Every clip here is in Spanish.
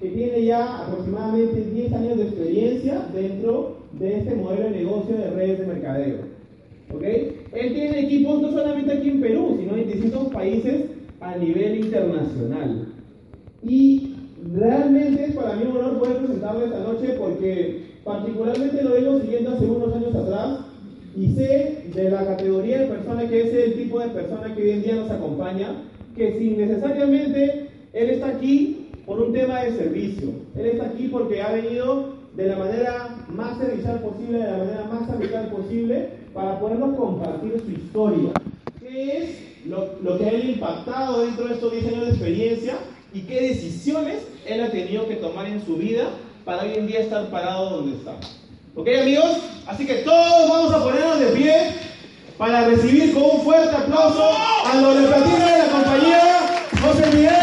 que tiene ya aproximadamente 10 años de experiencia dentro de este modelo de negocio de redes de mercadeo. ¿Ok? Él tiene equipos no solamente aquí en Perú, sino en distintos países a nivel internacional. Y realmente es para mí un honor poder presentarlo esta noche porque particularmente lo vengo siguiendo hace unos años atrás y sé de la categoría de persona que es el tipo de persona que hoy en día nos acompaña, que sin necesariamente él está aquí por un tema de servicio. Él está aquí porque ha venido de la manera más servicial posible, de la manera más amical posible, para podernos compartir su historia. ¿Qué es lo, lo que ha impactado dentro de estos 10 años de experiencia y qué decisiones él ha tenido que tomar en su vida para hoy en día estar parado donde está? ¿Ok, amigos? Así que todos vamos a ponernos de pie para recibir con un fuerte aplauso a los de la compañía José Miguel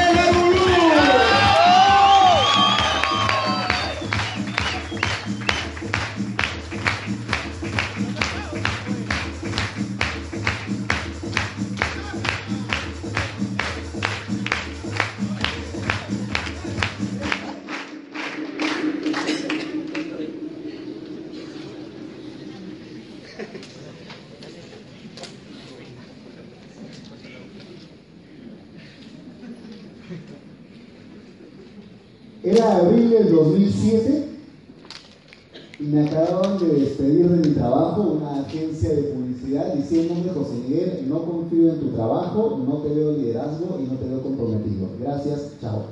José Miguel, no confío en tu trabajo, no te veo liderazgo y no te veo comprometido. Gracias, chao.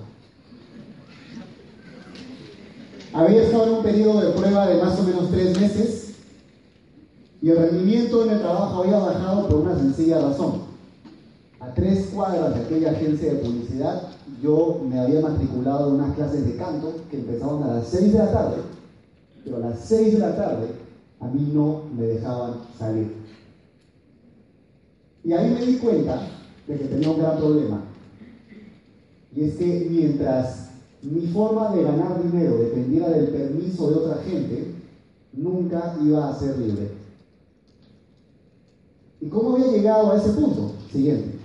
Había estado en un periodo de prueba de más o menos tres meses y el rendimiento en el trabajo había bajado por una sencilla razón. A tres cuadras de aquella agencia de publicidad yo me había matriculado en unas clases de canto que empezaban a las 6 de la tarde, pero a las 6 de la tarde a mí no me dejaban salir. Y ahí me di cuenta de que tenía un gran problema. Y es que mientras mi forma de ganar dinero dependiera del permiso de otra gente, nunca iba a ser libre. ¿Y cómo había llegado a ese punto? Siguiente.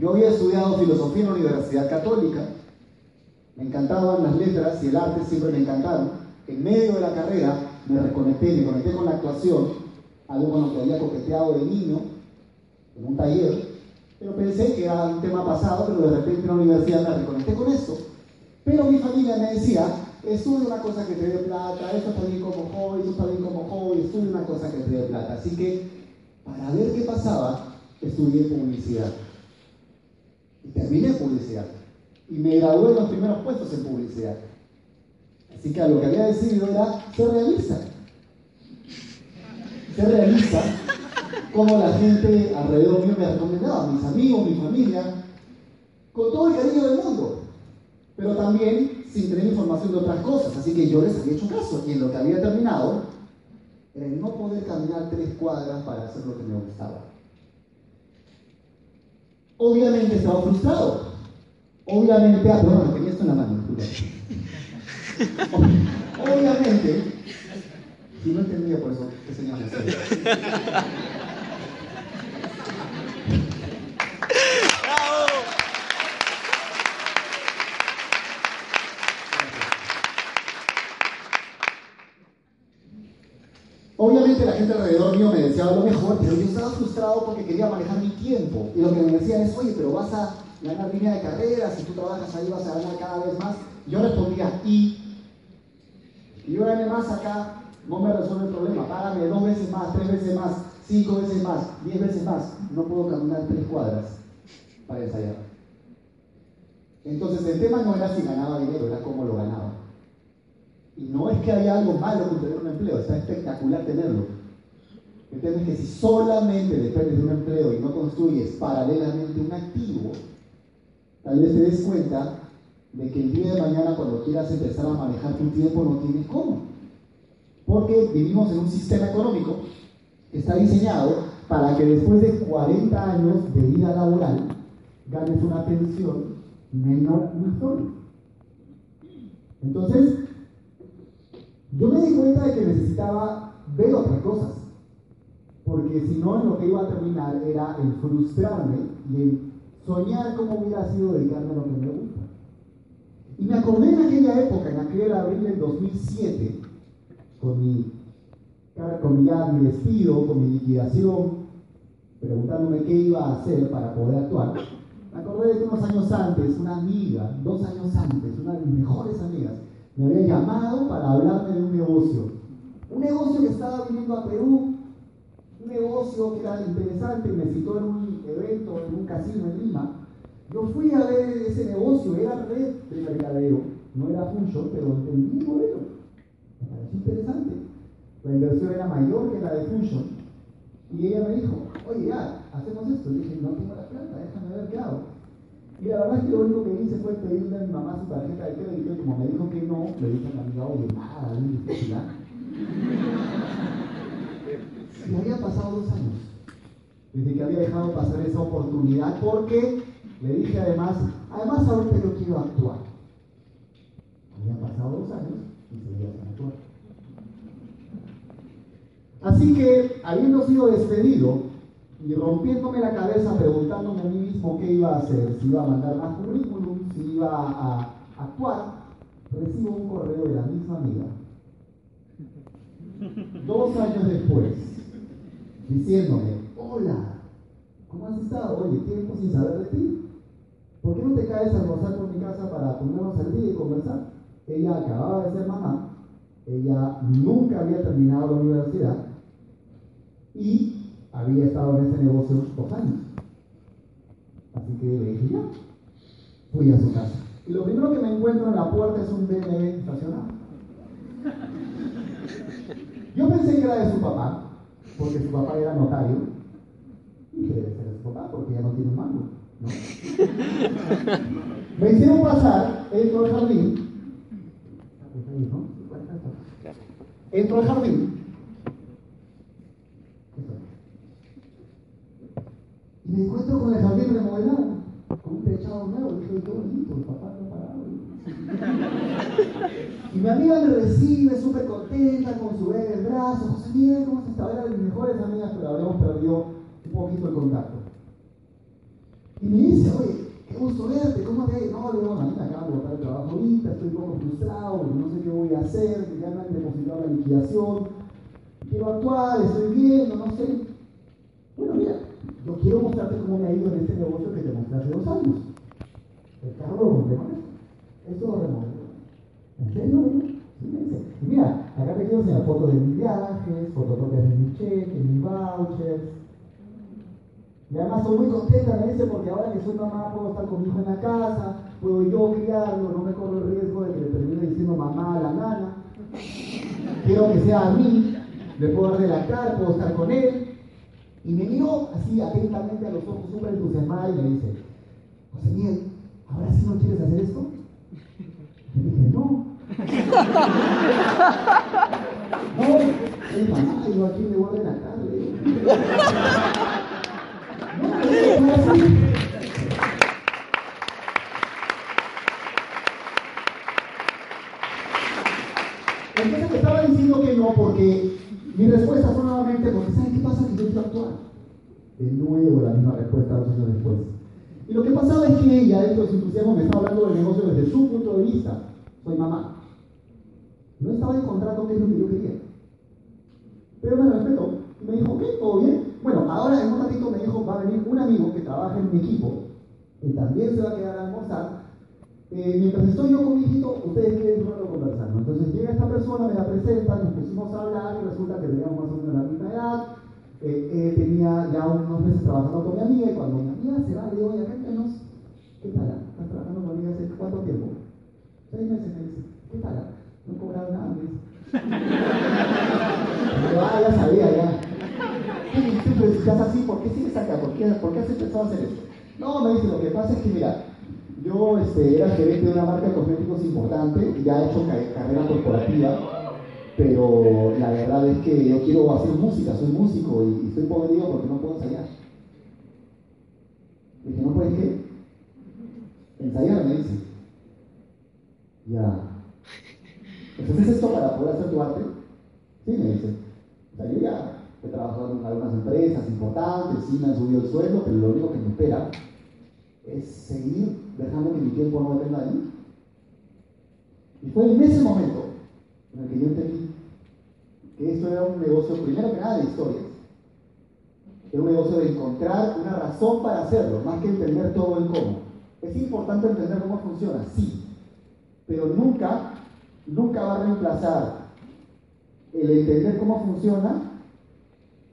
Yo había estudiado filosofía en la Universidad Católica, me encantaban las letras y el arte siempre me encantaron. En medio de la carrera me reconecté, me conecté con la actuación, algo con lo que había coqueteado de niño, en un taller, pero pensé que era un tema pasado, pero de repente en la universidad me reconecté con esto. Pero mi familia me decía, estudia una cosa que te dé plata, esto está bien como hobby, esto está bien como hobby, estudia una cosa que te dé plata. Así que, para ver qué pasaba, estudié publicidad. Y terminé publicidad. Y me gradué en los primeros puestos en publicidad. Así que lo que había decidido era ser realista. Ser realista, como la gente alrededor mío me recomendaba, mis amigos, mi familia, con todo el cariño del mundo, pero también sin tener información de otras cosas. Así que yo les había hecho caso y en lo que había terminado era el no poder caminar tres cuadras para hacer lo que me gustaba. Obviamente estaba frustrado. Obviamente, ah, perdón, tenía esto en la mano. Obviamente, si no entendía por eso, ¿qué señal La gente alrededor mío me decía lo mejor, pero yo estaba frustrado porque quería manejar mi tiempo. Y lo que me decían es, oye, pero vas a ganar línea de carrera, si tú trabajas ahí vas a ganar cada vez más. Yo respondía, y, y yo gané más acá, no me resuelve el problema. Págame dos veces más, tres veces más, cinco veces más, diez veces más. No puedo caminar tres cuadras para ensayar. Entonces el tema no era si ganaba dinero, era cómo lo ganaba. Y no es que haya algo malo con tener un empleo, está espectacular tenerlo. ¿Entiendes? Que si solamente dependes de un empleo y no construyes paralelamente un activo, tal vez te des cuenta de que el día de mañana cuando quieras empezar a manejar tu tiempo no tienes cómo. Porque vivimos en un sistema económico que está diseñado para que después de 40 años de vida laboral ganes una pensión menor una. Entonces, yo me di cuenta de que necesitaba ver otras cosas, porque si no, en lo que iba a terminar era en frustrarme y en soñar cómo hubiera sido dedicarme a lo que me gusta. Y me acordé en aquella época, en aquel abril del 2007, con mi, con mi, mi despido, con mi liquidación, preguntándome qué iba a hacer para poder actuar. Me acordé de que unos años antes, una amiga, dos años antes, una de mis mejores amigas, me había llamado para hablarme de un negocio. Un negocio que estaba viniendo a Perú, un negocio que era interesante, me citó en un evento, en un casino en Lima. Yo fui a ver ese negocio, era red de mercadeo, no era function, pero entendí el modelo. Me pareció interesante. La inversión era mayor que la de Fusion. Y ella me dijo, oye, ya, hacemos esto. Le dije, no tengo la plata, déjame ver qué hago. Y la verdad es que lo único que hice fue pedirle a mi mamá su tarjeta de crédito y como me dijo que no, le dije a mi amiga, oye, nada, difícil, Y había pasado dos años desde que había dejado pasar esa oportunidad porque le dije además, además ahorita yo quiero actuar. Habían pasado dos años y seguía sin actuar. Así que, habiendo sido despedido y rompiéndome la cabeza preguntándome a mí mismo qué iba a hacer, si iba a mandar más currículum, si iba a actuar, recibo un correo de la misma amiga. Dos años después, diciéndome, hola, ¿cómo has estado? Oye, tiempo sin saber de ti. ¿Por qué no te caes a almorzar por mi casa para ponernos al día y conversar? Ella acababa de ser mamá, ella nunca había terminado la universidad y había estado en ese negocio dos años. Así que le dije ya, fui a su casa. Y lo primero que me encuentro en la puerta es un BMW estacionado. Yo pensé que era de su papá, porque su papá era notario. Y dije, debe ser de su papá, porque ya no tiene un mango. me hicieron pasar, entro al jardín. Entro al jardín Y me encuentro con el jardín remodelado, con un techado nuevo. Dije, qué bonito, el papá no parado. y mi amiga me recibe súper contenta, con su bebé en el brazo. José Miguel, ¿cómo estás? Era de mis mejores amigas, pero habíamos perdido un poquito el contacto. Y me dice, oye, qué gusto verte, ¿cómo te? No, le digo, a mí me acabo de botar el trabajo ahorita, estoy un poco frustrado, no sé qué voy a hacer, ya me han depositado la liquidación, quiero actuar, estoy viendo, no sé. Bueno, mira, yo quiero mostrarte cómo me ha ido en este negocio que te mostré hace dos años. El carro lo compré Esto lo remodelé. ¿En serio? Y mira, acá te quiero enseñar fotos de mis viajes, fotocopias de mis cheques, mis vouchers. Y además estoy muy contenta, me dice, porque ahora que soy mamá puedo estar con mi hijo en la casa, puedo yo criarlo, no me corro el riesgo de que le termine diciendo mamá a la nana. Quiero que sea a mí, le puedo relatar, puedo estar con él. Y me miró así atentamente a los ojos, súper entusiasmada, y me dice, José Miguel, ¿ahora sí no quieres hacer esto? Y dije, no. no, es mamá, yo aquí me voy a tarde. no, no, así. Entonces me estaba diciendo que no porque mi respuesta fue nuevamente porque ¿saben qué pasa? Que yo quiero actuar. De nuevo la misma respuesta dos años después. Y lo que pasaba es que ella, dentro de su entusiasmo, me estaba hablando del negocio desde su punto de vista. Soy mamá. No estaba encontrando qué es lo que yo quería. Pero me respetó y me dijo, ok, todo bien. Bueno, ahora en un ratito me dijo, va a venir un amigo que trabaja en mi equipo, y también se va a quedar a almorzar, eh, mientras estoy yo con mi hijito, ustedes quieren solo conversando. Entonces llega esta persona, me la presenta, nos pusimos a hablar y resulta que teníamos más o menos la misma edad. Eh, eh, tenía ya unos meses trabajando con mi amiga y cuando mi amiga se va, le digo, oye, cuéntanos, ¿qué tal? ¿Estás trabajando con mi amiga hace cuánto tiempo? Seis meses, me dice, ¿qué tal? No he cobrado nada, me dice. ah, ya sabía, ya. ¿Qué pues, si estás así? ¿Por qué sigues acá? ¿Por qué, ¿Por qué has empezado a hacer esto? No, me dice, lo que pasa es que, mira, yo este, era gerente de una marca de cosméticos importante, ya he hecho carrera corporativa, pero la verdad es que yo quiero hacer música, soy músico y, estoy podrido porque no puedo ensayar. Dije, ¿no puedes qué? Ensayar, me dice. Ya. Entonces, ¿esto para poder hacer tu arte? Sí, me dice. O sea, yo ya he trabajado en algunas empresas importantes, sí me han subido el sueldo, pero lo único que me espera es seguir dejando que mi tiempo no dependa de mí. Fue en ese momento en el que yo entendí que esto era un negocio, primero que nada, de historias. Era un negocio de encontrar una razón para hacerlo, más que entender todo el cómo. Es importante entender cómo funciona, sí, pero nunca, nunca va a reemplazar el entender cómo funciona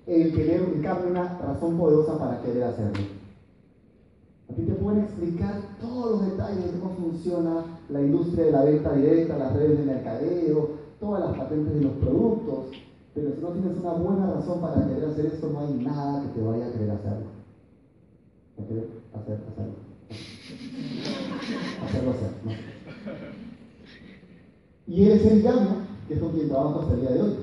el tener en una razón poderosa para querer hacerlo. A ti te pueden explicar todos los detalles de cómo funciona la industria de la venta directa, las redes de mercadeo, todas las patentes de los productos, pero si no tienes una buena razón para querer hacer esto, no hay nada que te vaya a querer hacerlo. A querer hacer, hacerlo. Hacerlo hacer, ¿no? Y él es el llamo, que es con quien trabajo hasta el día de hoy.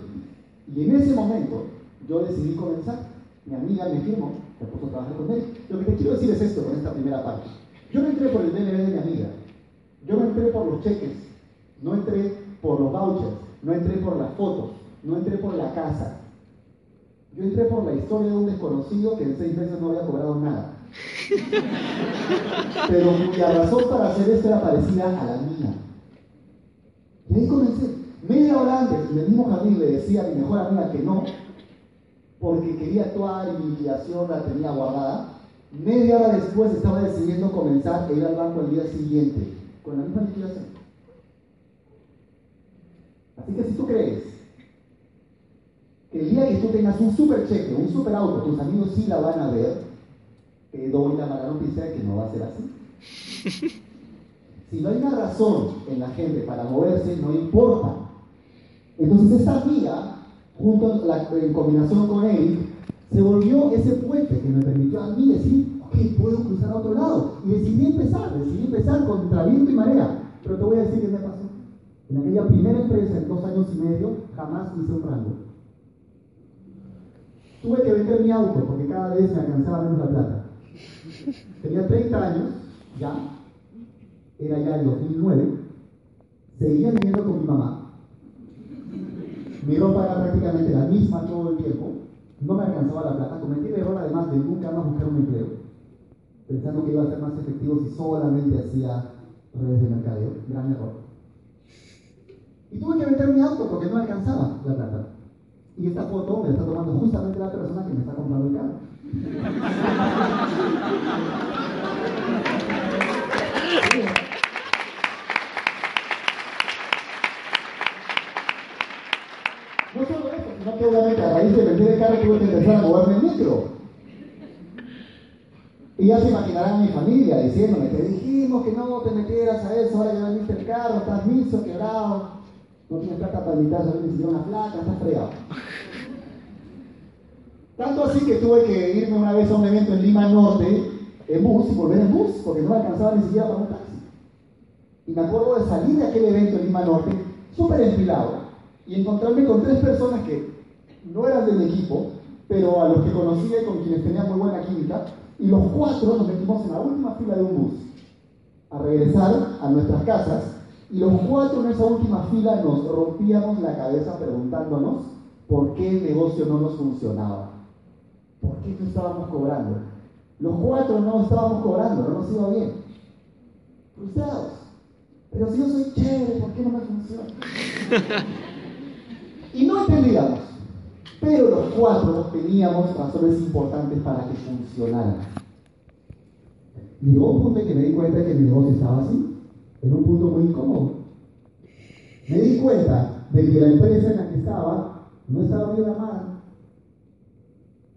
Y en ese momento yo decidí comenzar. Mi amiga me firmó, me puso a trabajar con él. Lo que te quiero decir es esto con esta primera parte. Yo no entré por el DNB de mi amiga. Yo no entré por los cheques. No entré por los vouchers. No entré por las fotos. No entré por la casa. Yo entré por la historia de un desconocido que en seis meses no había cobrado nada. Pero la razón para hacer esto era parecida a la mía. Y ahí comencé. Media hora antes, en el mismo jardín le decía a mi mejor amiga que no, porque quería y mi liquidación la tenía guardada. Media hora después estaba decidiendo comenzar e ir al banco el día siguiente, con la misma liquidación. Así que si tú crees que el día que tú tengas un super cheque, un super auto, tus amigos sí la van a ver, te doy la mala noticia de que no va a ser así. Si no hay una razón en la gente para moverse, no importa. Entonces esta amiga, junto la, en combinación con él, se volvió ese puente que me permitió a mí decir, ok, puedo cruzar a otro lado. Y decidí empezar, decidí empezar contra viento y marea. Pero te voy a decir qué me pasó. En aquella primera empresa, en dos años y medio, jamás hice un rango. Tuve que vender mi auto porque cada vez me alcanzaba menos la plata. Tenía 30 años, ya, era ya el 2009, seguía viviendo con mi mamá. Mi ropa era prácticamente la misma todo el tiempo, no me alcanzaba la plata. Cometí el error además de nunca más buscar un empleo, pensando que iba a ser más efectivo si solamente hacía redes de mercadeo. Gran error. Y tuve que vender mi auto porque no alcanzaba la plata. Y esta foto me está tomando justamente la persona que me está comprando el carro. No sino que obviamente a raíz de vender el carro tuve que empezar a moverme en micro. Y ya se imaginarán mi familia diciéndome, te dijimos que no te metieras a eso, ahora ya vendiste el carro, estás miso, quebrado, no tienes plata para invitar a siquiera una placa, estás fregado. Tanto así que tuve que irme una vez a un evento en Lima Norte en bus y volver en bus, porque no me alcanzaba ni siquiera para un taxi. Y me acuerdo de salir de aquel evento en Lima Norte, súper enfilado, y encontrarme con tres personas que no eran del equipo, pero a los que conocía y con quienes tenía muy buena química, y los cuatro nos metimos en la última fila de un bus a regresar a nuestras casas, y los cuatro en esa última fila nos rompíamos la cabeza preguntándonos por qué el negocio no nos funcionaba, por qué no estábamos cobrando. Los cuatro no estábamos cobrando, no nos iba bien. Frustrados. Pero si yo soy chévere, ¿por qué no me funciona? y no entendíamos. Pero los cuatro teníamos razones importantes para que funcionara. Llegó un punto en que me di cuenta que mi negocio estaba así, en un punto muy incómodo. Me di cuenta de que la empresa en la que estaba no estaba bien amada.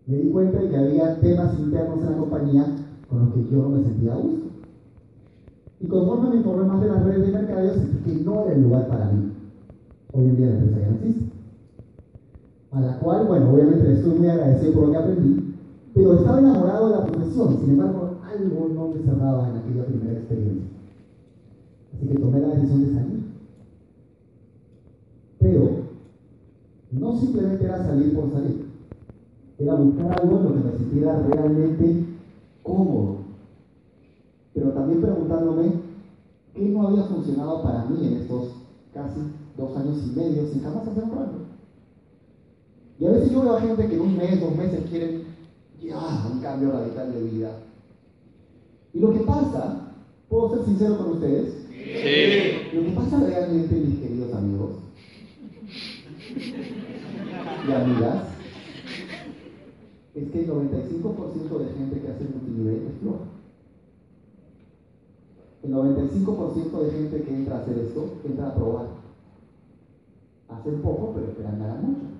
Me di cuenta de que había temas internos en la compañía con los que yo no me sentía a gusto. Y conforme me informé más de las redes de mercadeo, sentí que no era el lugar para mí. Hoy en día la empresa ya no existe. A la cual, bueno, obviamente estoy muy agradecido por lo que aprendí, pero estaba enamorado de la profesión. Sin embargo, algo no me cerraba en aquella primera experiencia. Así que tomé la decisión de salir. Pero no simplemente era salir por salir, era buscar algo en lo que me sintiera realmente cómodo. Pero también preguntándome qué no había funcionado para mí en estos casi dos años y medio sin jamás hacer un. Y a veces yo veo a gente que en un mes, dos meses quieren ya un cambio radical de vida. Y lo que pasa, puedo ser sincero con ustedes, Lo que pasa realmente, mis queridos amigos y amigas, es que el 95% de gente que hace multinivel es floja. El 95% de gente que entra a hacer esto entra a probar. Hacen poco, pero esperan ganar mucho.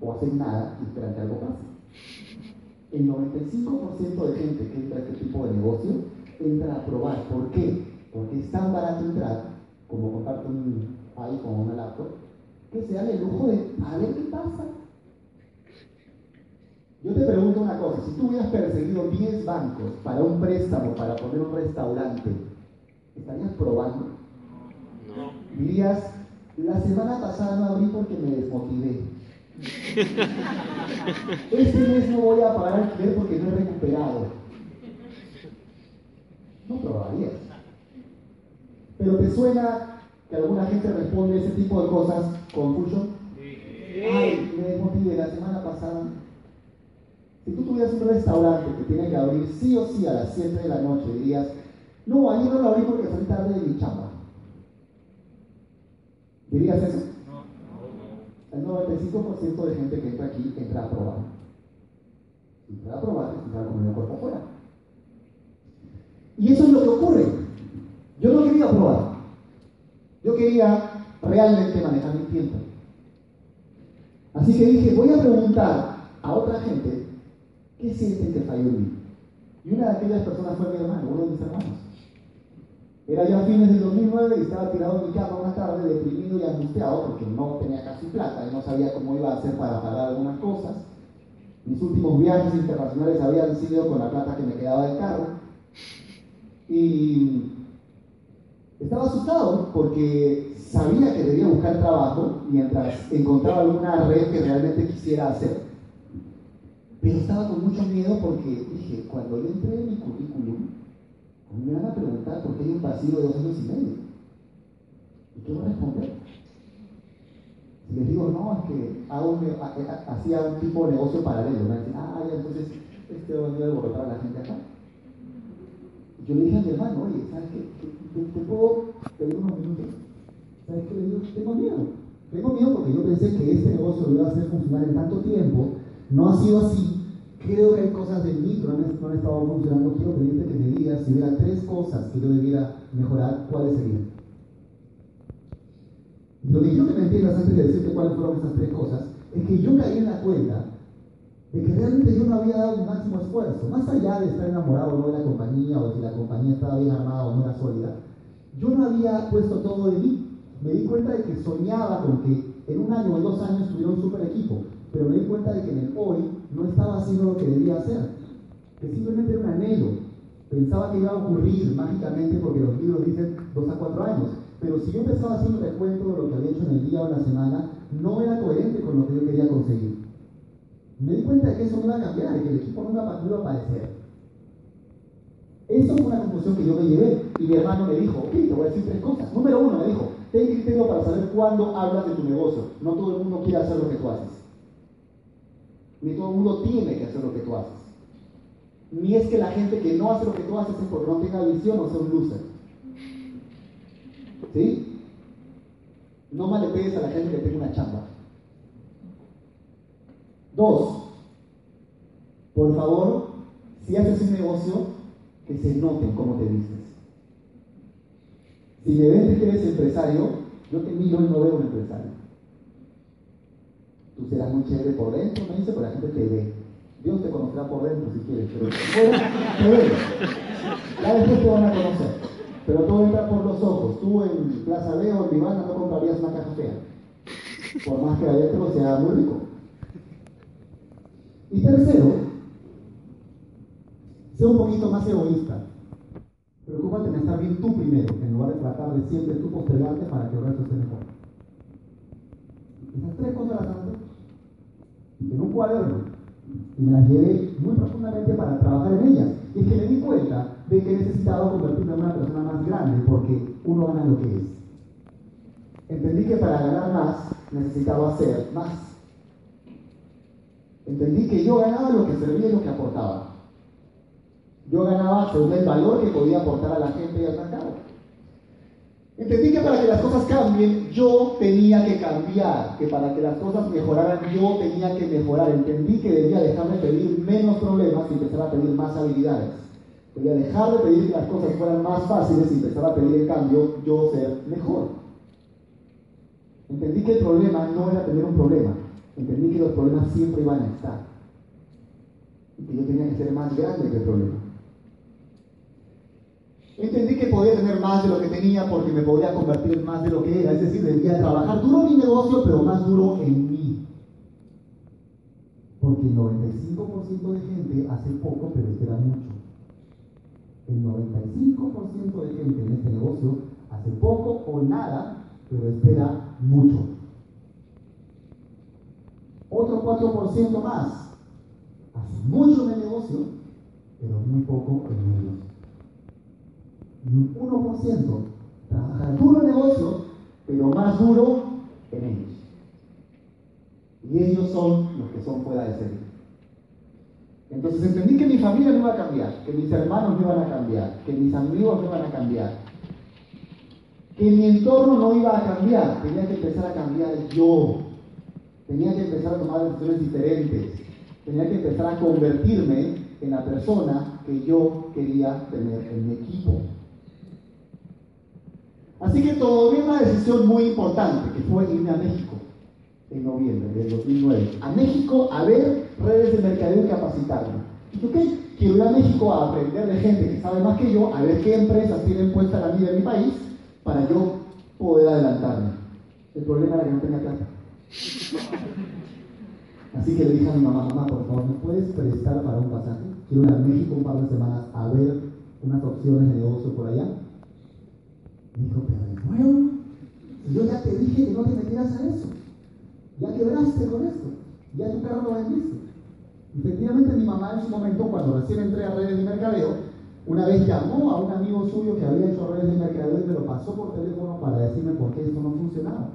O hacen nada y esperan que algo pase. El 95% de gente que entra a este tipo de negocio entra a probar. ¿Por qué? Porque es tan barato entrar, como comprarte un iPhone o una laptop, que se dan el lujo de a ver qué pasa. Yo te pregunto una cosa, si tú hubieras perseguido 10 bancos para un préstamo, para poner un restaurante, ¿estarías probando? No. Dirías, la semana pasada no abrí porque me desmotivé. Este mes no voy a pagar alquiler porque no he recuperado. No probarías. Pero te suena que alguna gente responde ese tipo de cosas con Fusion. Ay, me desmotivé la semana pasada. Si tú tuvieras un restaurante que tiene que abrir sí o sí a las 7 de la noche, dirías, no, ayer no lo abrí porque salí tarde de mi chamba. ¿Dirías eso? El 95% de gente que entra aquí entra a probar. Entra a probar, entra a comer puerta afuera. Y eso es lo que ocurre. Yo no quería probar. Yo quería realmente manejar mi tiempo. Así que dije, voy a preguntar a otra gente qué sienten que falló en mí. Y una de aquellas personas fue mi hermano, uno de mis hermanos. Era ya fines del 2009 y estaba tirado en mi cama una tarde deprimido y angustiado porque no tenía casi plata y no sabía cómo iba a hacer para pagar algunas cosas. Mis últimos viajes internacionales habían sido con la plata que me quedaba del carro. Y estaba asustado porque sabía que debía buscar trabajo mientras encontraba alguna red que realmente quisiera hacer. Pero estaba con mucho miedo porque dije, cuando yo entré en mi currículum, me van a preguntar por qué hay un vacío de dos años y medio. ¿Y qué voy a responder? Si les digo, no, es que hago un, hacía un tipo de negocio paralelo. Ah, entonces este va a venir a alborotar a la gente acá. Yo le dije a mi hermano, oye, ¿sabes qué? ¿Te, te puedo pedir unos minutos? ¿Sabes qué le digo? Tengo miedo. Tengo miedo porque yo pensé que este negocio lo iba a hacer funcionar en tanto tiempo. No ha sido así. Creo que hay cosas de mí que no han, estado funcionando. Quiero pedirte que me digas si hubiera tres cosas que yo debiera mejorar, ¿cuáles serían? Lo que quiero que me entiendas antes de decirte cuáles fueron esas tres cosas es que yo caí en la cuenta de que realmente yo no había dado el máximo esfuerzo, más allá de estar enamorado o no de la compañía o si la compañía estaba bien armada o no era sólida, yo no había puesto todo de mí. Me di cuenta de que soñaba con que en un año o dos años tuviera un super equipo, pero me di cuenta de que en el hoy no estaba haciendo lo que debía hacer, que simplemente era un anhelo. Pensaba que iba a ocurrir mágicamente porque los libros dicen dos a cuatro años, pero si yo empezaba haciendo recuento de lo que había hecho en el día o en la semana, no era coherente con lo que yo quería conseguir. Me di cuenta de que eso no iba a cambiar, de que el equipo no iba, iba a aparecer. Eso fue una conclusión que yo me llevé y mi hermano me dijo, ok, te voy a decir tres cosas. Número uno, me dijo, ten criterio para saber cuándo hablas de tu negocio. No todo el mundo quiere hacer lo que tú haces. Ni todo el mundo tiene que hacer lo que tú haces. Ni es que la gente que no hace lo que tú haces es porque no tenga visión o sea un loser. ¿Sí? No malepegues a la gente que tenga una chamba. Dos, por favor, si haces un negocio, que se noten cómo te vistes. Si me ven que eres empresario, yo te miro y no veo un empresario. Tú serás muy chévere por dentro, me dice, pero la gente te ve. Dios te conocerá por dentro si quieres, pero fuera te te van a conocer. Pero todo entra por los ojos. Tú en Plaza B o en Vivana no comprarías una caja fea. Por más que adentro sea muy rico. Y tercero, sé un poquito más egoísta. Preocúpate en estar bien tú primero, en lugar de tratar de siempre tú postergarte para que el resto esté mejor. Esas tres cosas las haces en un cuaderno y me las llevé muy profundamente para trabajar en ellas. Y que me di cuenta de que necesitaba convertirme en una persona más grande porque uno gana lo que es. Entendí que para ganar más necesitaba hacer más. Entendí que yo ganaba lo que servía y lo que aportaba. Yo ganaba según el valor que podía aportar a la gente y al mercado. Entendí que para que las cosas cambien, yo tenía que cambiar, que para que las cosas mejoraran, yo tenía que mejorar. Entendí que debía dejar de pedir menos problemas y empezar a pedir más habilidades. Debía dejar de pedir que las cosas fueran más fáciles y empezar a pedir, en cambio, yo ser mejor. Entendí que el problema no era tener un problema, entendí que los problemas siempre iban a estar. Y que yo tenía que ser más grande que el problema. Entendí que podía tener más de lo que tenía porque me podía convertir en más de lo que era. Es decir, debía trabajar duro mi negocio, pero más duro en mí. Porque el 95% de gente hace poco, pero espera mucho. El 95% de gente en este negocio hace poco o nada, pero espera mucho. Otro 4% más hace mucho en el negocio, pero muy poco en ellos y un 1% trabaja duro en negocio, pero más duro en ellos. Y ellos son los que son fuera de serie. Entonces entendí que mi familia no iba a cambiar, que mis hermanos no iban a cambiar, que mis amigos no iban a cambiar, que mi entorno no iba a cambiar, tenía que empezar a cambiar yo, tenía que empezar a tomar decisiones diferentes, tenía que empezar a convertirme en la persona que yo quería tener en mi equipo. Así que tomé una decisión muy importante, que fue irme a México en noviembre del 2009. A México a ver redes de mercadeo y capacitarme. ¿Y qué? Quiero ir a México a aprender de gente que sabe más que yo, a ver qué empresas tienen puesta la vida en mi país, para yo poder adelantarme. El problema era que no tenía plata. Así que le dije a mi mamá, mamá, por favor, ¿me puedes prestar para un pasaje? Quiero ir a México un par de semanas a ver unas opciones de negocio por allá. Me dijo, pero de nuevo, yo ya te dije que no te metieras a eso. Ya quebraste con esto. Ya tu carro lo vendiste. Efectivamente, mi mamá en su momento, cuando recién entré a redes de mercadeo, una vez llamó a un amigo suyo que había hecho redes de mercadeo y me lo pasó por teléfono para decirme por qué esto no funcionaba.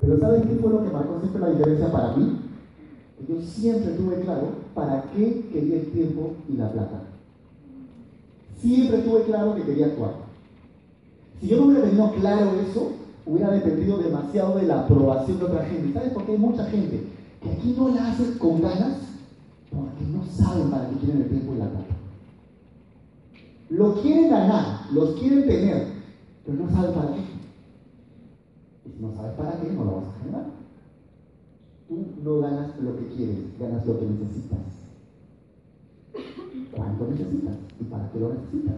Pero ¿sabes qué fue lo que marcó siempre la diferencia para mí? Yo siempre tuve claro para qué quería el tiempo y la plata. Siempre tuve claro que quería actuar. Si yo no hubiera tenido claro eso, hubiera dependido demasiado de la aprobación de otra gente. ¿Sabes por qué hay mucha gente que aquí no la hace con ganas? Porque no saben para qué quieren el tiempo y la plata. Lo quieren ganar, los quieren tener, pero no saben para qué. Y si no sabes para qué, no lo vas a generar. Tú no ganas lo que quieres, ganas lo que necesitas. ¿Cuánto necesitas? ¿Y para qué lo necesitas?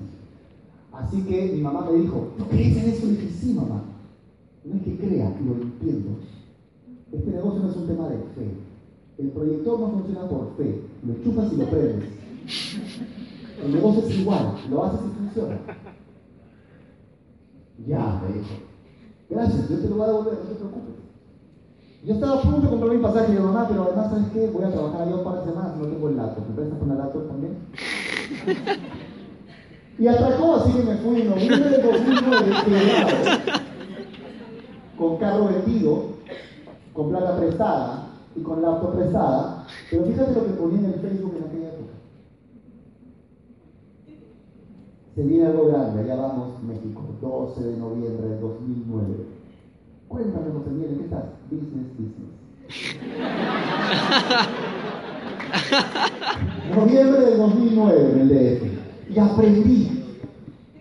Así que mi mamá me dijo, ¿tú crees en eso? Y dije, sí, mamá. No es que crea, lo entiendo. Este negocio no es un tema de fe. El proyector no funciona por fe. Lo chupas y lo prendes. El negocio es igual. Lo haces y funciona. Ya, me dijo. Gracias, yo te lo voy a devolver, no te preocupes. Yo estaba a punto de comprar mi pasaje y yo, mamá, pero además, ¿sabes qué? Voy a trabajar allá un par de semanas, no tengo el laptop. ¿Me prestas la laptop también? Y atracó, así que me fui en noviembre de 2009, con carro vendido, con plata prestada y con laptop prestada. Pero fíjate lo que ponía en el Facebook en aquella época. Se viene algo grande, allá vamos México, 12 de noviembre de 2009. Cuéntame, José Miguel, ¿en qué estás? Business, business. Noviembre del 2009 en el DF. Y aprendí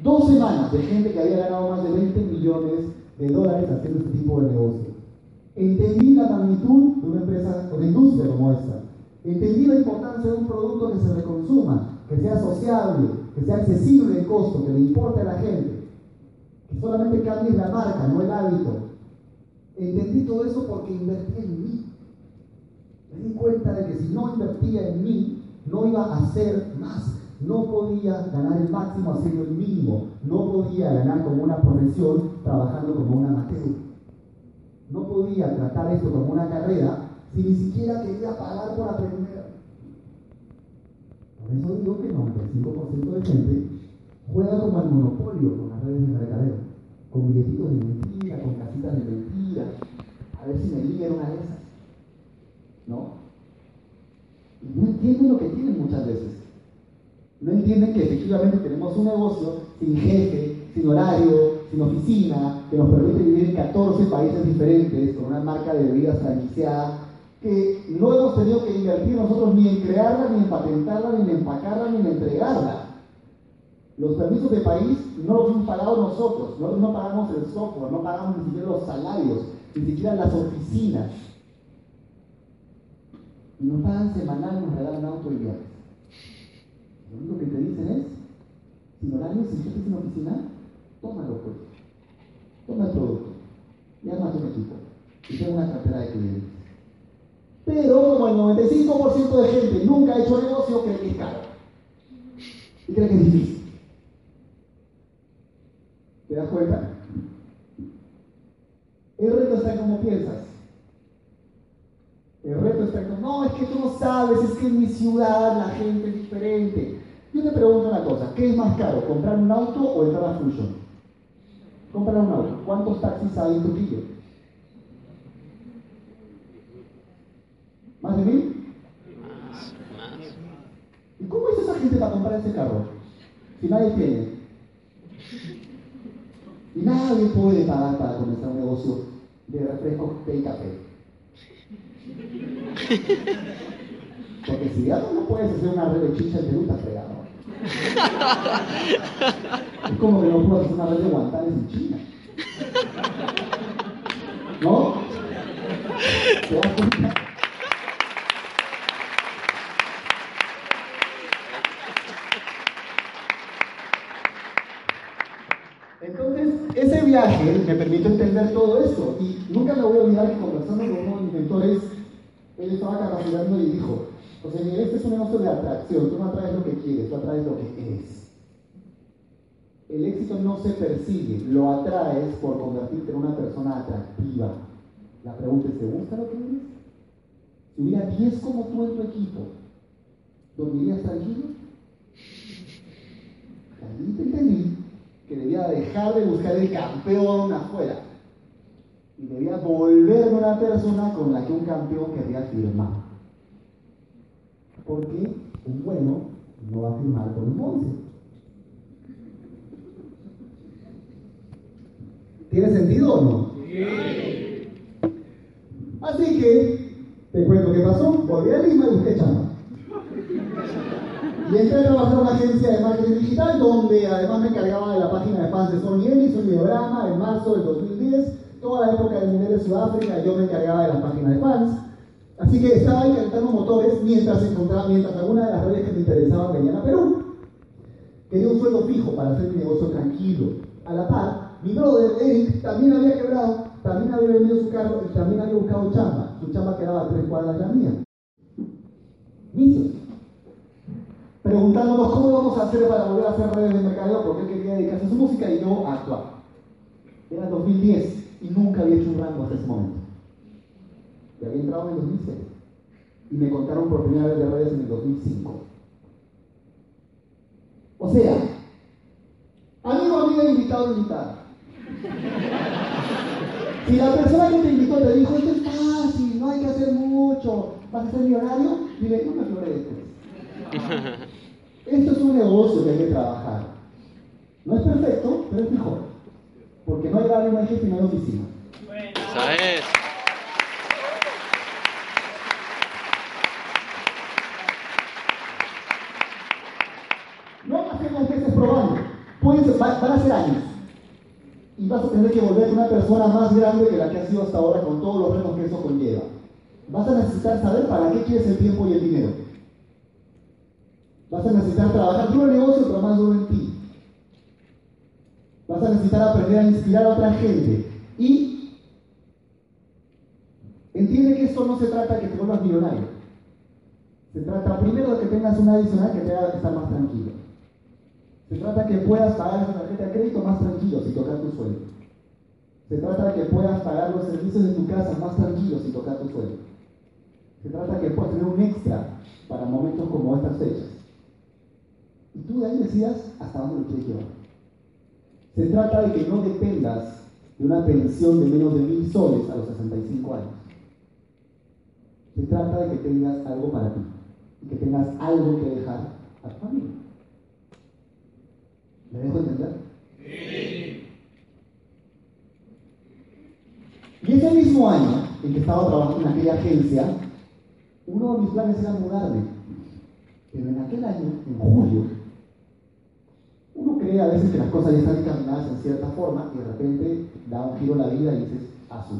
dos semanas de gente que había ganado más de 20 millones de dólares haciendo este tipo de negocio. Entendí la magnitud de una empresa, de una industria como esta. Entendí la importancia de un producto que se reconsuma, que sea sociable, que sea accesible en costo, que le importe a la gente. Que solamente cambie la marca, no el hábito. Entendí todo eso porque invertí en mí. Me di cuenta de que si no invertía en mí, no iba a hacer más. No podía ganar el máximo haciendo el mínimo. No podía ganar como una profesión trabajando como una amateur. No podía tratar esto como una carrera si ni siquiera quería pagar por aprender. Por eso digo que el 95% de gente juega como el monopolio con las redes de mercadeo, con billetitos de mentira, con casitas de mentira. A ver si me liga una de esas. ¿No? Y no entienden lo que tienen muchas veces. No entienden que efectivamente tenemos un negocio sin jefe, sin horario, sin oficina, que nos permite vivir en 14 países diferentes, con una marca de bebidas franquiciada, que no hemos tenido que invertir nosotros ni en crearla, ni en patentarla, ni en empacarla, ni en entregarla. Los permisos de país no los hemos pagado nosotros, nosotros no pagamos el software, no pagamos ni siquiera los salarios, ni siquiera las oficinas. Y nos pagan semanal, nos regalan auto y viajes. Lo único que te dicen es, sin horario, sin jefe, sin oficina, tómalo pues. Toma el producto. Y arma tu equipo. Y tenga una cartera de clientes. Pero como el 95% de gente nunca ha hecho negocio, cree que es caro. Y cree que es difícil. ¿Te das cuenta? El reto está en cómo piensas. El reto está en no, es que tú no sabes, es en mi ciudad la gente es diferente. Yo te pregunto una cosa, ¿qué es más caro, comprar un auto o entrar a Fusion? Comprar un auto. ¿Cuántos taxis hay en Trujillo? ¿Más de mil? Más. ¿Y cómo es esa gente para comprar ese carro? Si nadie tiene. Y nadie puede pagar para comenzar un negocio de refrescos, té café. Porque si ya no puedes hacer una red de chicha en Perú, estás fregado. Es como que no puedes hacer una red de guantanes en China. ¿No? ¿Te das cuenta? Entonces, ese viaje me permitió entender todo esto. Y nunca me voy a olvidar que conversando con uno de mis mentores, él estaba capacitando y dijo, José Miguel, este es un negocio de atracción. Tú no atraes lo que quieres, tú atraes lo que eres. El éxito no se persigue, lo atraes por convertirte en una persona atractiva. La pregunta es, ¿te gusta lo que eres? Si hubiera 10 como tú en tu equipo, ¿dormirías tranquilo? Ahí te entendí que debía dejar de buscar el campeón afuera y debía volverme una persona con la que un campeón querría firmar. Porque un bueno no va a firmar con un once. ¿Tiene sentido o no? Así que, te cuento qué pasó. Volví a Lima y busqué chamba. Y entré a trabajar en una agencia de marketing digital donde además me encargaba de la página de fans de Sony Ericsson, videograma, en marzo del 2010, toda la época del Mundial de Sudáfrica, yo me encargaba de la página de fans. Así que estaba calentando motores mientras encontraba, mientras alguna de las redes que me interesaban venían a Perú. Quería un sueldo fijo para hacer mi negocio tranquilo. A la par, mi brother Eric también había quebrado, también había vendido su carro y también había buscado chamba. Su chamba quedaba a tres cuadras de la mía. Vicios preguntándonos cómo vamos a hacer para volver a hacer redes de mercadeo porque él quería dedicarse a su música y yo a actuar. Era 2010 y nunca había hecho un rango hasta ese momento. Y había entrado en el 2006. Y me contaron por primera vez de redes en el 2005. O sea, amigo, amiga, invitado, invitada. Si la persona que te invitó te dijo, esto es fácil, no hay que hacer mucho, vas a ser millonario, dile, no me flore después. Esto es un negocio que hay que trabajar. No es perfecto, pero es mejor. Porque no hay no hay jefe, no hay oficina. Esa es. No hacemos meses probando. Va- van a ser años. Y vas a tener que volver una persona más grande que la que has sido hasta ahora con todos los retos que eso conlleva. Vas a necesitar saber para qué quieres el tiempo y el dinero. Vas a necesitar trabajar duro el negocio, pero más duro en ti. Vas a necesitar aprender a inspirar a otra gente. Y entiende que esto no se trata de que te vuelvas millonario. Se trata primero de que tengas una adicional que te haga estar más tranquilo. Se trata que puedas pagar esa tarjeta de crédito más tranquilo sin tocar tu sueldo. Se trata que puedas pagar los servicios de tu casa más tranquilo sin tocar tu sueldo. Se trata que puedas tener un extra para momentos como estas fechas. Y tú de ahí decidas hasta dónde lo quieres llevar. Se trata de que no dependas de una pensión de menos de mil soles a los 65 años. Se trata de que tengas algo para ti y que tengas algo que dejar a tu familia. ¿Me dejo entender? Y ese mismo año en que estaba trabajando en aquella agencia, uno de mis planes era mudarme. Pero en aquel año, en julio, uno cree a veces que las cosas ya están encaminadas en cierta forma y de repente da un giro en la vida y dices, azul.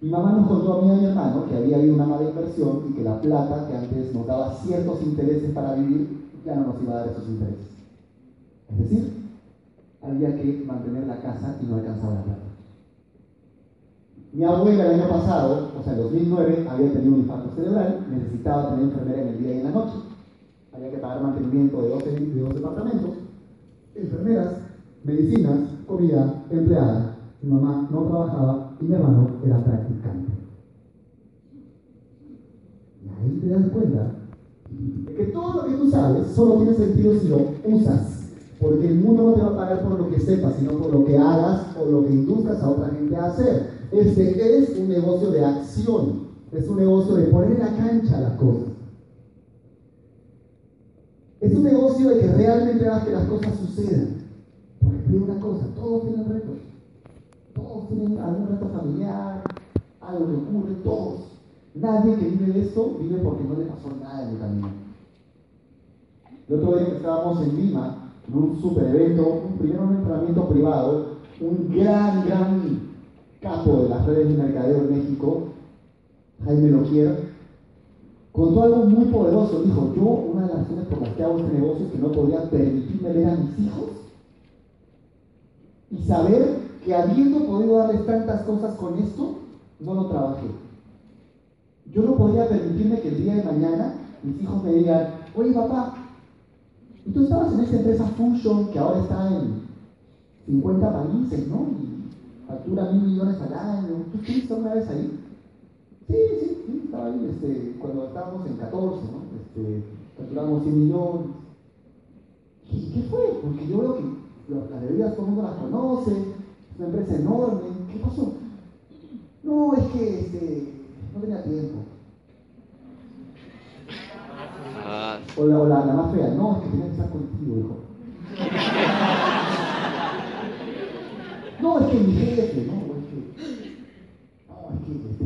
Mi mamá nos contó a mí y a mi hermano que había habido una mala inversión y que la plata que antes nos daba ciertos intereses para vivir ya no nos iba a dar esos intereses. Es decir, había que mantener la casa y no alcanzaba la plata. Mi abuela el año pasado, o sea, en 2009, había tenido un infarto cerebral, necesitaba tener enfermera en el día y en la noche. Había que pagar mantenimiento de 12, de dos departamentos, enfermeras, medicinas, comida, empleada. Mi mamá no trabajaba y mi hermano era practicante. Y ahí te das cuenta de que todo lo que tú sabes solo tiene sentido si lo usas. Porque el mundo no te va a pagar por lo que sepas, sino por lo que hagas o lo que induzcas a otra gente a hacer. Este es un negocio de acción, es un negocio de poner en la cancha las cosas. Es un negocio de que realmente hagas que las cosas sucedan. Porque una cosa, todos tienen retos. Todos tienen algún reto familiar, algo que ocurre, todos. Nadie que vive de esto vive porque no le pasó nada en el camino. El otro día que estábamos en Lima, en un super evento, un, primero un entrenamiento privado, un gran, gran capo de las redes de mercadeo en México, Jaime Loquier, contó algo muy poderoso. Dijo, yo una de las razones por las que hago este negocio es que no podía permitirme ver a mis hijos y saber que habiendo podido darles tantas cosas con esto, no lo trabajé. Yo no podía permitirme que el día de mañana mis hijos me digan, oye papá, y tú estabas en esta empresa Fusion que ahora está en 50 países, ¿no? Y factura mil millones al año. ¿Tú estuviste una vez ahí? Sí, sí, sí, estaba ahí este, cuando estábamos en 14, ¿no? Este, facturamos 100 millones. ¿Y qué fue? Porque yo veo que las bebidas todo el mundo las conoce, es una empresa enorme. ¿Qué pasó? No, es que este, no tenía tiempo. Ah, O la, más fea, no, es que tenía que estar contigo, hijo. No, es que mi jefe, no, es que. No, es que.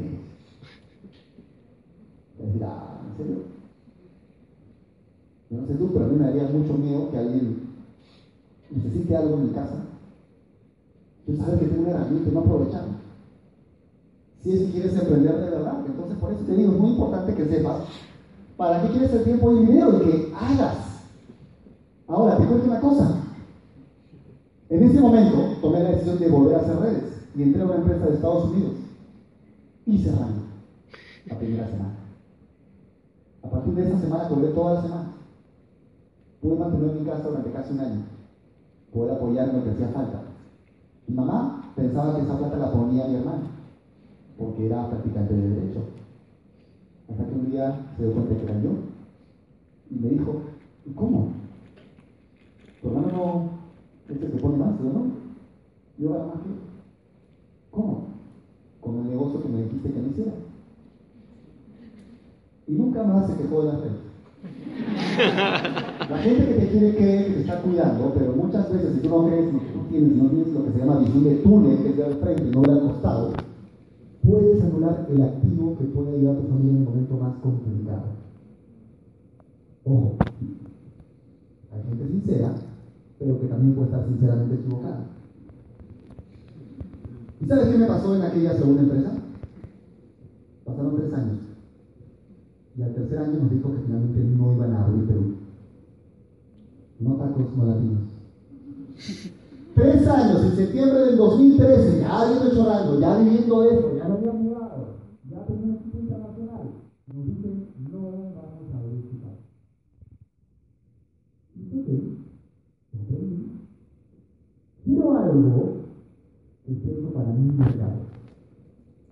Es decir, ah, ¿en serio? Yo no sé tú, pero a mí me daría mucho miedo que alguien necesite algo en mi casa. Yo saber que tengo una herramienta y no aprovecharla. Si es que quieres emprender de verdad, entonces por eso te digo, es muy importante que sepas para qué quieres el tiempo y el dinero y que hagas. Ahora, te cuento una cosa. En ese momento tomé la decisión de volver a hacer redes y entré a una empresa de Estados Unidos y cerrando la primera semana. A partir de esa semana cobré toda la semana. Pude mantener mi casa durante casi un año. Poder apoyar en lo que hacía falta. Mi mamá pensaba que esa plata la ponía mi hermano, porque era practicante de derecho. Hasta que un día se dio cuenta que era yo. Y me dijo, ¿y cómo? ¿Tu hermano no es el que pone más, yo no? Yo gano más que él. ¿Cómo? Con el negocio que me dijiste que me hiciera. Y nunca más se quejó de las redes. La gente que te quiere que te está cuidando, pero muchas veces si tú no crees que tú tienes, no tienes lo que se llama visión de túnel, que es de al frente y no de al costado, puedes anular el activo que puede ayudar a tu familia en el momento más complicado. Ojo, hay gente sincera, pero que también puede estar sinceramente equivocada. ¿Y sabes qué me pasó en aquella segunda empresa? Pasaron tres años. Y al tercer año nos dijo que finalmente no iban a abrir Perú. No tacos, no latinos. Tres años, en septiembre del 2013, ya viendo llorando, ya viviendo esto, ya no había mudado, ya tenía un equipo internacional. Nos dicen, no vamos a. Y ok, ok. Quiero algo que eso para mercado.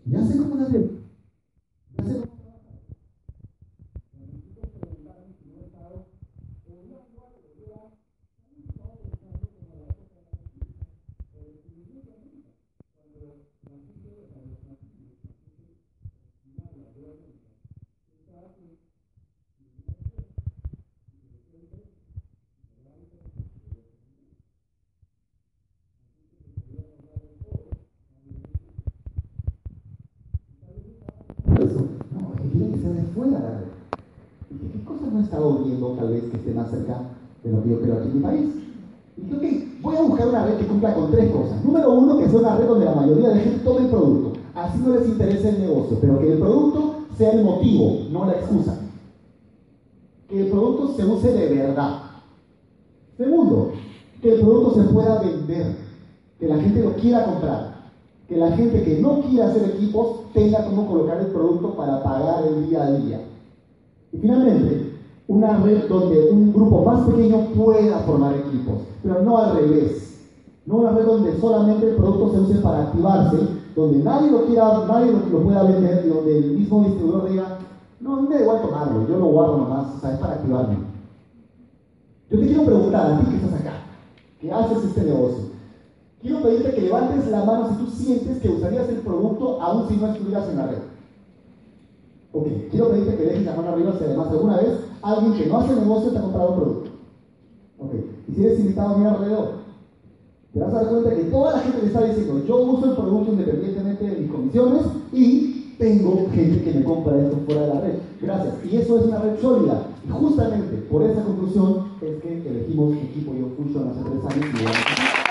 Ya sé cómo hacer. fue a la ¿qué cosas no he estado viendo tal vez que esté más cerca de lo que yo creo aquí en mi país? Y dije, ok, voy a buscar una red que cumpla con tres cosas. Número uno, que sea una red donde la mayoría de la gente tome el producto. Así no les interesa el negocio, pero que el producto sea el motivo, no la excusa. Que el producto se use de verdad. Segundo, que el producto se pueda vender, que la gente lo quiera comprar que la gente que no quiera hacer equipos tenga cómo colocar el producto para pagar el día a día. Y finalmente, una red donde un grupo más pequeño pueda formar equipos, pero no al revés. No una red donde solamente el producto se use para activarse, donde nadie lo quiera, nadie lo, pueda vender y donde el mismo distribuidor diga, no, me da igual tomarlo, yo lo guardo nomás, o sea, es para activarme. Yo te quiero preguntar a ti que estás acá, que haces este negocio. Quiero pedirte que levantes la mano si tú sientes que usarías el producto aún si no estuvieras en la red. Ok, quiero pedirte que dejes la mano arriba si además alguna vez alguien que no hace negocio te ha comprado un producto. Ok, y si eres invitado a mi alrededor, te vas a dar cuenta que toda la gente le está diciendo, yo uso el producto independientemente de mis comisiones y tengo gente que me compra esto fuera de la red. Gracias. Y eso es una red sólida. Y justamente por esa conclusión es que elegimos equipo Yo Fusion hace tres años. ¿Y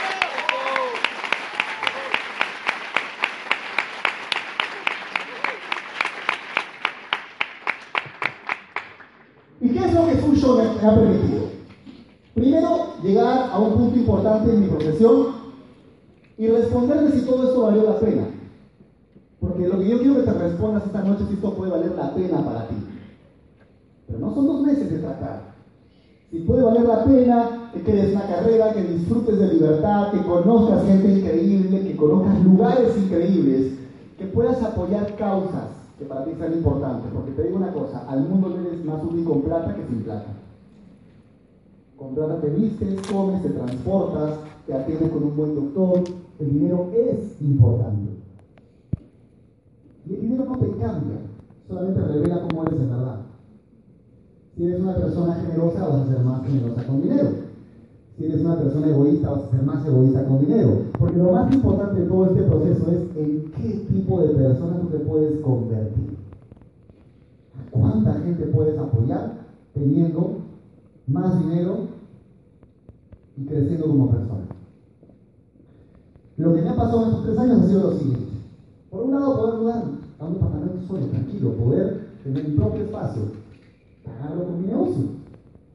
me ha permitido? Primero, llegar a un punto importante en mi profesión y responderme si todo esto valió la pena. Porque lo que yo quiero que te respondas esta noche es si esto puede valer la pena para ti. Pero no son dos meses de tratar. Si puede valer la pena, que crees una carrera, que disfrutes de libertad, que conozcas gente increíble, que conozcas lugares increíbles, que puedas apoyar causas que para ti sean importantes. Porque te digo una cosa, al mundo le eres más útil con plata que sin plata. Con plata te vistes, comes, te transportas, te atiendes con un buen doctor. El dinero es importante. Y el dinero no te cambia, solamente revela cómo eres en verdad. Si eres una persona generosa, vas a ser más generosa con dinero. Si eres una persona egoísta, vas a ser más egoísta con dinero. Porque lo más importante de todo este proceso es en qué tipo de persona tú te puedes convertir. ¿A cuánta gente puedes apoyar teniendo más dinero y creciendo como persona? Lo que me ha pasado en estos tres años ha sido lo siguiente. Por un lado, poder mudar a un departamento solo, tranquilo, poder tener mi propio espacio, pagarlo con mi negocio.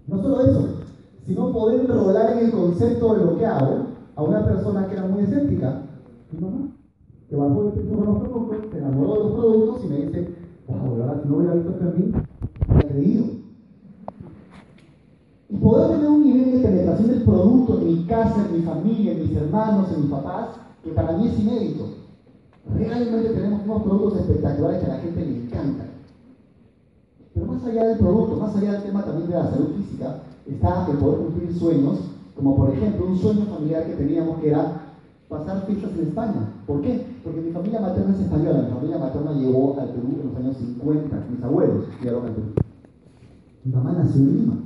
No solo eso, sino poder enrolar en el concepto de lo que hago a una persona que era muy escéptica, mi mamá, que bajó el tiempo con los productos, se enamoró de los productos y me dice, wow, la verdad, si no hubiera visto esto en mí, hubiera creído. Y poder tener un nivel de penetración del producto en mi casa, en mi familia, en mis hermanos, en mis papás, que para mí es inédito. Realmente tenemos unos productos espectaculares que a la gente le encantan. Pero más allá del producto, más allá del tema también de la salud física, está el poder cumplir sueños, como por ejemplo un sueño familiar que teníamos que era pasar fiestas en España. ¿Por qué? Porque mi familia materna es española, mi familia materna llegó al Perú en los años 50, mis abuelos llegaron al Perú. Mi mamá nació en Lima.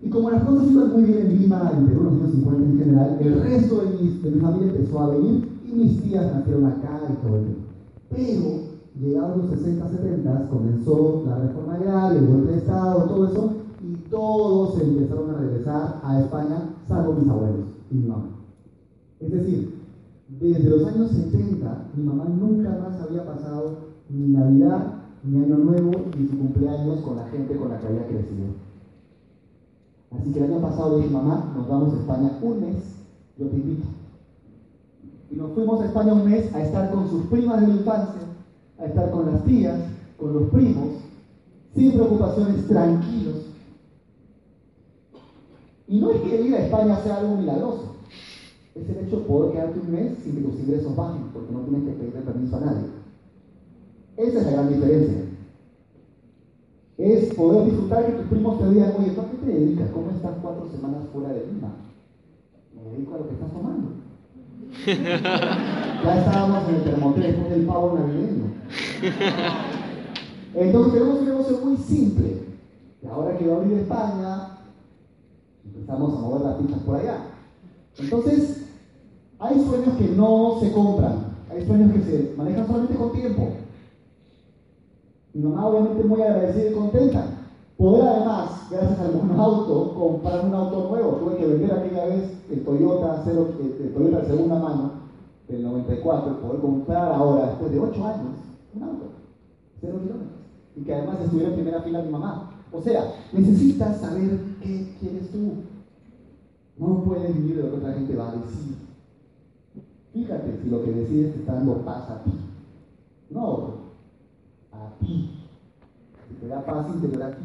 Y como las cosas iban muy bien en Lima, en Perú, en los años 50 en general, el resto de mi, de mi familia empezó a venir y mis tías nacieron acá y todo el. Pero, llegados los 60, 70, comenzó la reforma agraria, el golpe de Estado, todo eso, y todos empezaron a regresar a España, salvo mis abuelos y mi mamá. Es decir, desde los años 70, mi mamá nunca más había pasado ni Navidad, ni Año Nuevo, ni su cumpleaños con la gente con la que había crecido. Así que el año pasado le dije, mamá, nos vamos a España un mes, yo te invito. Y nos fuimos a España un mes a estar con sus primas de la infancia, a estar con las tías, con los primos, sin preocupaciones, tranquilos. Y no es que ir a España sea algo milagroso, es el hecho de poder quedarte un mes sin que tus ingresos bajen, porque no tienes que pedirle permiso a nadie. Esa es la gran diferencia. Es poder disfrutar que tus primos te digan, oye, ¿tú a qué te dedicas? ¿Cómo estás cuatro semanas fuera de Lima? Me dedico a lo que estás tomando. ya estábamos en el terremoto después del pavo navideño. Entonces tenemos un negocio muy simple. Y ahora que va a abrir España, empezamos a mover las fichas por allá. Entonces, hay sueños que no se compran, hay sueños que se manejan solamente con tiempo. Mi mamá obviamente muy agradecida y contenta, Poder además, gracias al buen auto, comprar un auto nuevo. Tuve que vender aquella vez el Toyota, cero, el Toyota de segunda mano del 94 y poder comprar ahora, después de 8 años, un auto, cero kilómetros. Y que además estuviera en primera fila mi mamá. O sea, necesitas saber qué quieres tú. No puedes vivir de lo que otra gente va a decir. Fíjate si lo que decides te está dando paz a ti. No a ti. Si te da paz interior a ti.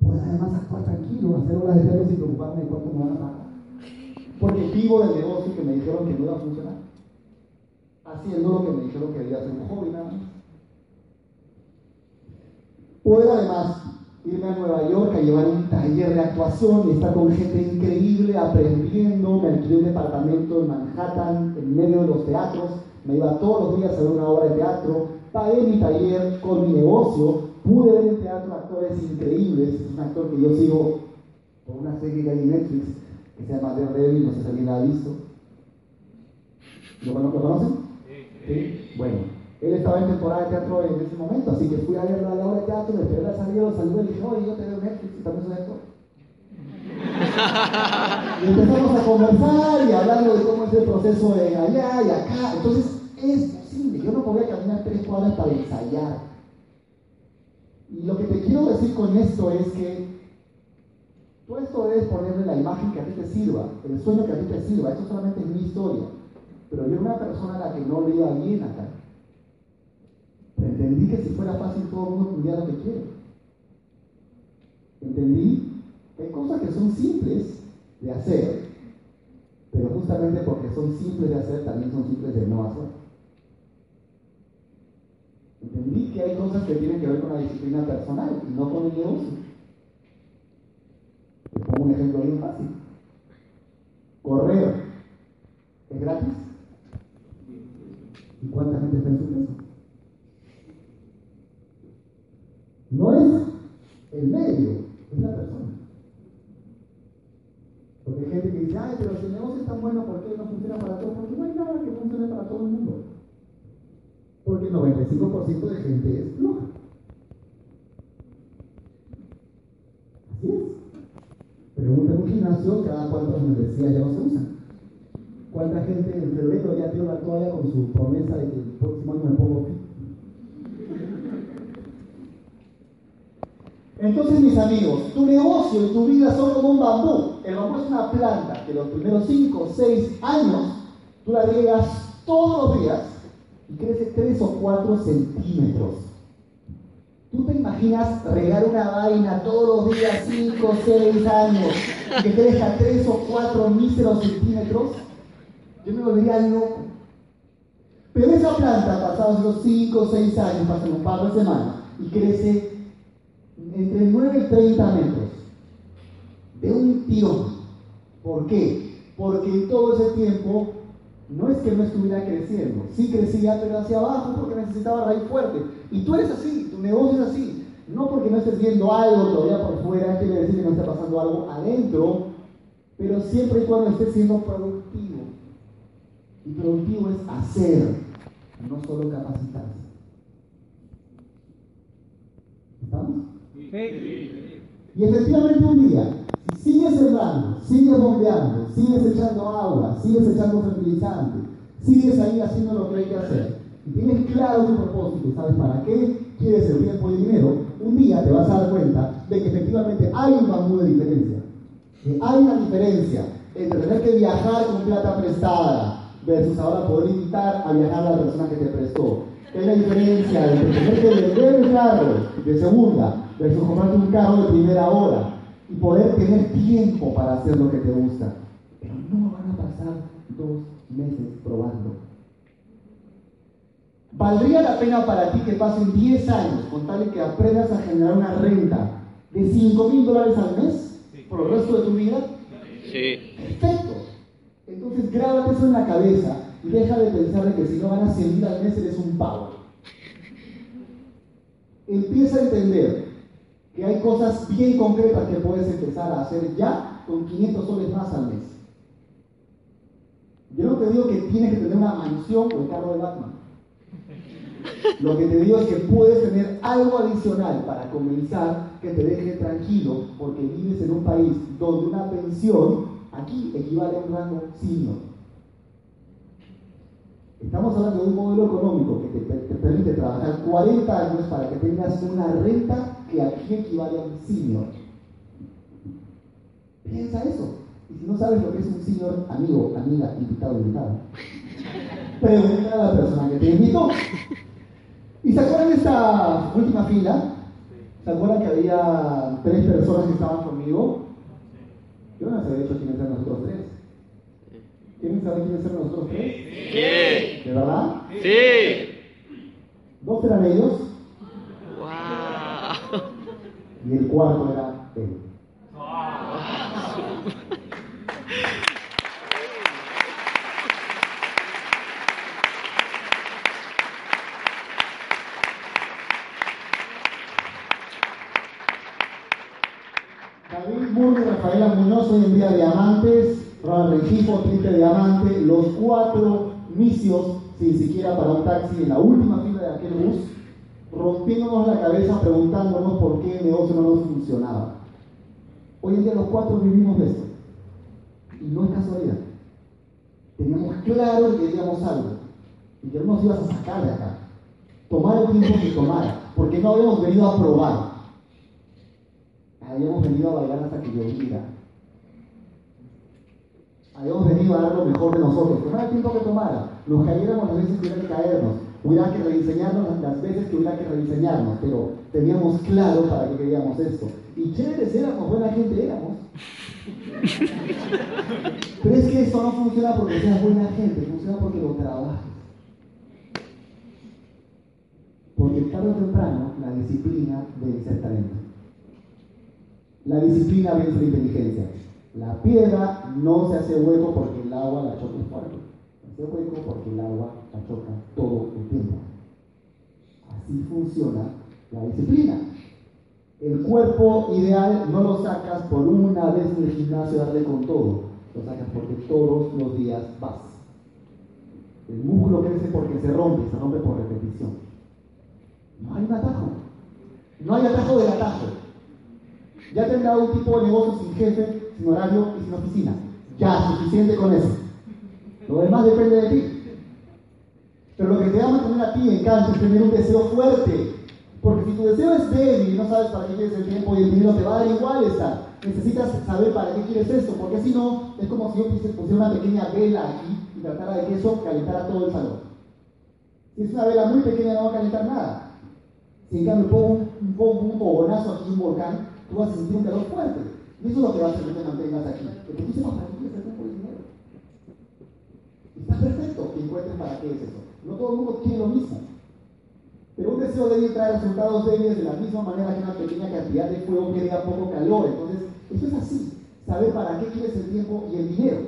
Puedes además actuar tranquilo, hacer horas de cero sin preocuparme de cuánto me van a pagar. Porque vivo del negocio que me dijeron que no iba a funcionar. Haciendo lo que me dijeron que debía ser un hobby nada más. Puedo además irme a Nueva York a llevar un taller de actuación y estar con gente increíble aprendiendo. Me alquilé un departamento en Manhattan, en medio de los teatros. Me iba todos los días a ver una obra de teatro. Pagué mi taller con mi negocio. Pude ver en teatro actores increíbles. Es un actor que yo sigo por una serie que hay en Netflix que se llama Daredevil, no sé si alguien la ha visto. ¿Lo, lo conocen? Sí. Bueno, él estaba en temporada de teatro en ese momento, así que fui a ver la obra de teatro, me esperé la salida, saludé y le dije, oye, yo te veo Netflix y también soy actor. y empezamos a conversar y hablando de cómo es el proceso de allá y acá. Entonces, es posible. Yo no podía caminar tres cuadras para ensayar. Y lo que te quiero decir con esto es que Tú esto debes ponerle la imagen que a ti te sirva, el sueño que a ti te sirva. Esto solamente es mi historia. Pero yo era una persona a la que no le iba bien acá. Entendí que si fuera fácil todo el mundo tuviera lo que quiere. Entendí que hay cosas que son simples de hacer, pero justamente porque son simples de hacer, también son simples de no hacer. Entendí que hay cosas que tienen que ver con la disciplina personal y no con el negocio. Te pongo un ejemplo bien fácil. Correr es gratis. ¿Y cuánta gente está en su casa? No es el medio, es la persona. Porque hay gente que dice, ay, pero si el negocio es tan bueno, ¿por qué no funciona para todos? Porque no hay nada que funcione para todo el mundo. Porque el 95% de gente es floja. Así es. Pregunta en un gimnasio cada cuántas membresías ya no se usan. ¿Cuánta gente en febrero ya tiró la toalla con su promesa de que el próximo año me pongo fit? Entonces, mis amigos, tu negocio y tu vida son como un bambú. El bambú es una planta que los primeros 5 o 6 años tú la riegas todos los días y crece 3 o 4 centímetros. ¿Tú te imaginas regar una vaina todos los días, 5 o 6 años, y que crezca 3 o 4 míseros centímetros? Yo me volvería loco. Pero esa planta, pasados los 5 o 6 años, pasan un par de semanas, y crece entre 9 y 30 metros. De un tirón. ¿Por qué? Porque en todo ese tiempo no es que no estuviera creciendo, sí crecía, pero hacia abajo porque necesitaba raíz fuerte. Y tú eres así, tu negocio es así. No porque no estés viendo algo todavía por fuera, quiere decir que no está pasando algo adentro, pero siempre y cuando estés siendo productivo. Y productivo es hacer, no solo capacitarse. ¿Estamos? Y efectivamente un día, sigues sembrando, sigues bombeando, sigues echando agua, sigues echando fertilizante, sigues ahí haciendo lo que hay que hacer, y tienes claro tu propósito sabes para qué quieres el tiempo y dinero, un día te vas a dar cuenta de que efectivamente hay un bambú de diferencia. Que hay una diferencia entre tener que viajar con plata prestada versus ahora poder invitar a viajar a la persona que te prestó. Que hay la diferencia entre tener que vender un carro de segunda versus comprarte un carro de primera hora y poder tener tiempo para hacer lo que te gusta. Pero no van a pasar dos meses probando. ¿Valdría la pena para ti que pasen 10 años con tal de que aprendas a generar una renta de 5 mil dólares al mes por el resto de tu vida? Sí. Perfecto. Entonces grábate eso en la cabeza y deja de pensar de que si no ganas 100 mil al mes eres un pavo. Empieza a entender que hay cosas bien concretas que puedes empezar a hacer ya con 500 soles más al mes. Yo no te digo que tienes que tener una mansión o el carro de Batman. Lo que te digo es que puedes tener algo adicional para comenzar que te deje tranquilo porque vives en un país donde una pensión aquí equivale a un rango senior. Estamos hablando de un modelo económico que te, te permite trabajar 40 años para que tengas una renta que aquí equivale a un senior. Piensa eso. Y si no sabes lo que es un senior, amigo, amiga, invitado, invitado, pregunta a la persona que te invitó. ¿Y se acuerdan de esta última fila? ¿Se acuerdan que había tres personas que estaban conmigo? Yo no sabía hecho quiénes eran nosotros tres. ¿Quieren saber quiénes eran nosotros tres? ¿Quién? ¿De verdad? Sí. Dos eran ellos. Y el cuarto era él. David Burr y Rafaela Muñoz hoy en día diamantes, Ronald Rengifo, triple diamante, los cuatro misios sin siquiera para un taxi en la última fila de aquel bus, rompiéndonos la cabeza preguntándonos por qué el negocio no nos funcionaba. Hoy en día los cuatro vivimos de esto. Y no es casualidad. Teníamos claro que queríamos algo y que no nos ibas a sacar de acá. Tomar el tiempo que tomara, porque no habíamos venido a probar. Habíamos venido a bailar hasta que lloviera. Habíamos venido a dar lo mejor de nosotros. Tomar el tiempo que tomara. Nos cayéramos las veces que caernos. Hubiera que rediseñarnos las veces que hubiera que rediseñarnos. Pero teníamos claro para qué queríamos esto. Y chéveres éramos, buena gente éramos. Pero es que esto no funciona porque seas buena gente, funciona porque lo trabajes. Porque tarde o temprano la disciplina vence el talento. La disciplina vence la inteligencia. La piedra no se hace hueco porque el agua la choca fuerte. Hueco porque el agua la choca todo el tiempo. Así funciona la disciplina. El cuerpo ideal no lo sacas por una vez en el gimnasio darle con todo. Lo sacas porque todos los días vas. El músculo crece porque se rompe, se rompe por repetición. No hay un atajo. No hay atajo del atajo. Ya tendrá un tipo de negocio sin jefe, sin horario y sin oficina. Ya, suficiente con eso. Lo demás depende de ti. Pero lo que te va a mantener a ti en cancha es tener un deseo fuerte. Porque si tu deseo es débil y no sabes para qué quieres el tiempo y el dinero, te va a dar igual estar. Necesitas saber para qué quieres esto, porque si no, es como si yo pusiera una pequeña vela aquí y tratara de que eso calentara todo el salón. Si es una vela muy pequeña, no va a calentar nada. Si en cambio pongo un, pongo un aquí, un volcán, tú vas a sentir un calor fuerte. Y eso es lo que va a hacer que te mantengas aquí. Tú para qué quieres el tiempo y el dinero. Está perfecto que encuentres para qué es eso. No todo el mundo tiene lo mismo. Pero un deseo débil trae resultados débiles de la misma manera que una pequeña cantidad de fuego que da poco calor. Entonces, eso es así. Saber para qué quieres el tiempo y el dinero.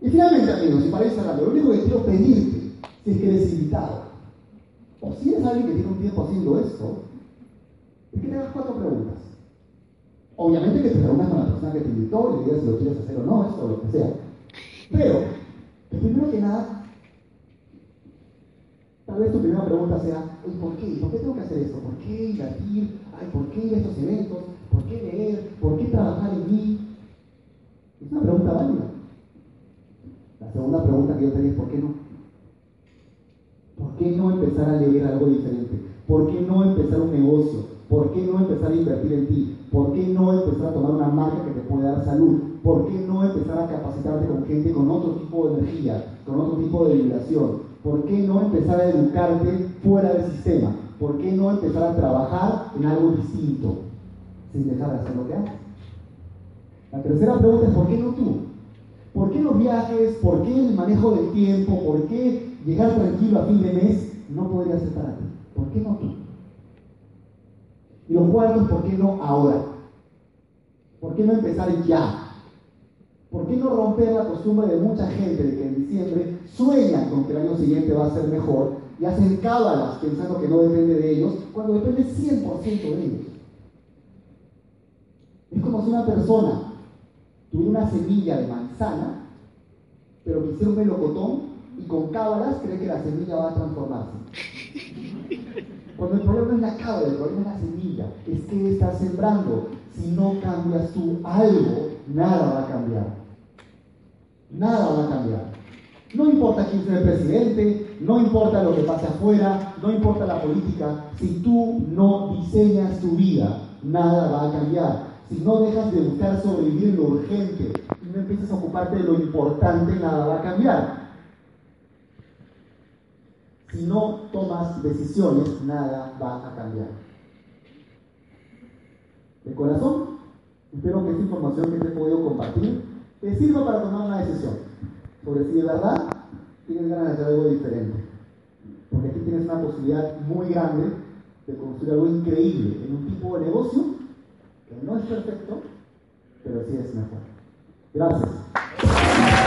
Y finalmente, amigos, y para ir cerrando, lo único que quiero pedirte, si es que eres invitado, o si eres alguien que tiene un tiempo haciendo esto, es que te hagas cuatro preguntas. Obviamente que te preguntas con la persona que te invitó y le digas si lo quieres hacer o no, esto o lo que sea. Pero, primero que nada, tal vez tu primera pregunta sea, "Oye, ¿por qué? ¿Por qué tengo que hacer esto? ¿Por qué invertir? Ay, ¿Por qué ir a estos eventos? ¿Por qué leer? ¿Por qué trabajar en mí? Es una pregunta válida. La segunda pregunta que yo tenía es ¿por qué no? ¿Por qué no empezar a leer algo diferente? ¿Por qué no empezar un negocio? ¿Por qué no empezar a invertir en ti? ¿Por qué no empezar a tomar una marca que te puede dar salud? ¿Por qué no empezar a capacitarte con gente con otro tipo de energía, con otro tipo de vibración? ¿Por qué no empezar a educarte fuera del sistema? ¿Por qué no empezar a trabajar en algo distinto sin dejar de hacer lo que haces? La tercera pregunta es ¿por qué no tú? ¿Por qué los viajes? ¿Por qué el manejo del tiempo? ¿Por qué llegar tranquilo a fin de mes no podría ser para ti? ¿Por qué no tú? Y lo cuarto es ¿por qué no ahora? ¿Por qué no empezar ya? ¿Por qué no romper la costumbre de mucha gente de que en diciembre sueñan con que el año siguiente va a ser mejor y hacen cábalas pensando que no depende de ellos, cuando depende 100% de ellos? Es como si una persona tuviera una semilla de manzana, pero quisiera un melocotón y con cábalas cree que la semilla va a transformarse. Cuando el problema es la cábala, el problema es la semilla. Es que estás sembrando. Si no cambias tú algo, nada va a cambiar. Nada va a cambiar. No importa quién sea el presidente, no importa lo que pase afuera, no importa la política, si tú no diseñas tu vida, nada va a cambiar. Si no dejas de buscar sobrevivir lo urgente y no empiezas a ocuparte de lo importante, nada va a cambiar. Si no tomas decisiones, nada va a cambiar. De corazón, espero que esta información que te he podido compartir te sirva para tomar una decisión sobre si de verdad tienes ganas de hacer algo diferente. Porque aquí tienes una posibilidad muy grande de construir algo increíble en un tipo de negocio que no es perfecto, pero sí es mejor. Gracias.